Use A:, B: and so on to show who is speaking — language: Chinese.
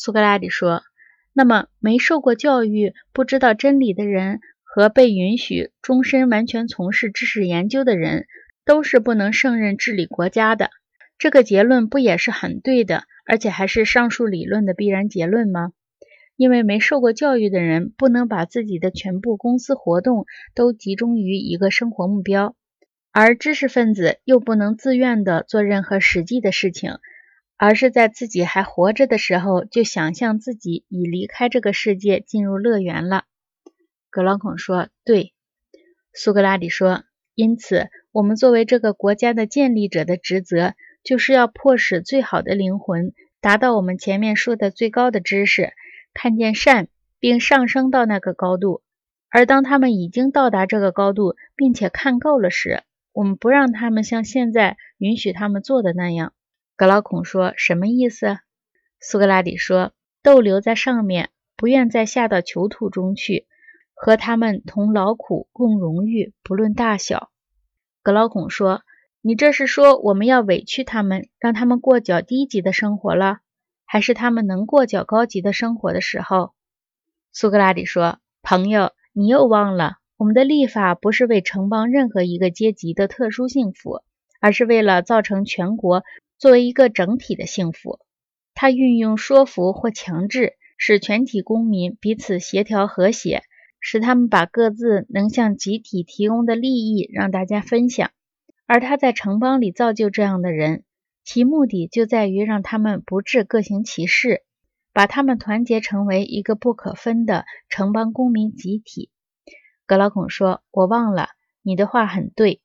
A: 苏格拉底说：“那么，没受过教育、不知道真理的人和被允许终身完全从事知识研究的人，都是不能胜任治理国家的。这个结论不也是很对的，而且还是上述理论的必然结论吗？因为没受过教育的人不能把自己的全部公司活动都集中于一个生活目标，而知识分子又不能自愿地做任何实际的事情。”而是在自己还活着的时候，就想象自己已离开这个世界，进入乐园了。格朗孔说：“对。”苏格拉底说：“因此，我们作为这个国家的建立者的职责，就是要迫使最好的灵魂达到我们前面说的最高的知识，看见善，并上升到那个高度。而当他们已经到达这个高度，并且看够了时，我们不让他们像现在允许他们做的那样。”格劳孔说：“什么意思？”苏格拉底说：“逗留在上面，不愿再下到囚徒中去，和他们同劳苦，共荣誉，不论大小。”格劳孔说：“你这是说我们要委屈他们，让他们过较低级的生活了，还是他们能过较高级的生活的时候？”苏格拉底说：“朋友，你又忘了，我们的立法不是为城邦任何一个阶级的特殊幸福，而是为了造成全国。”作为一个整体的幸福，他运用说服或强制，使全体公民彼此协调和谐，使他们把各自能向集体提供的利益让大家分享。而他在城邦里造就这样的人，其目的就在于让他们不致各行其事，把他们团结成为一个不可分的城邦公民集体。格劳孔说：“我忘了，你的话很对。”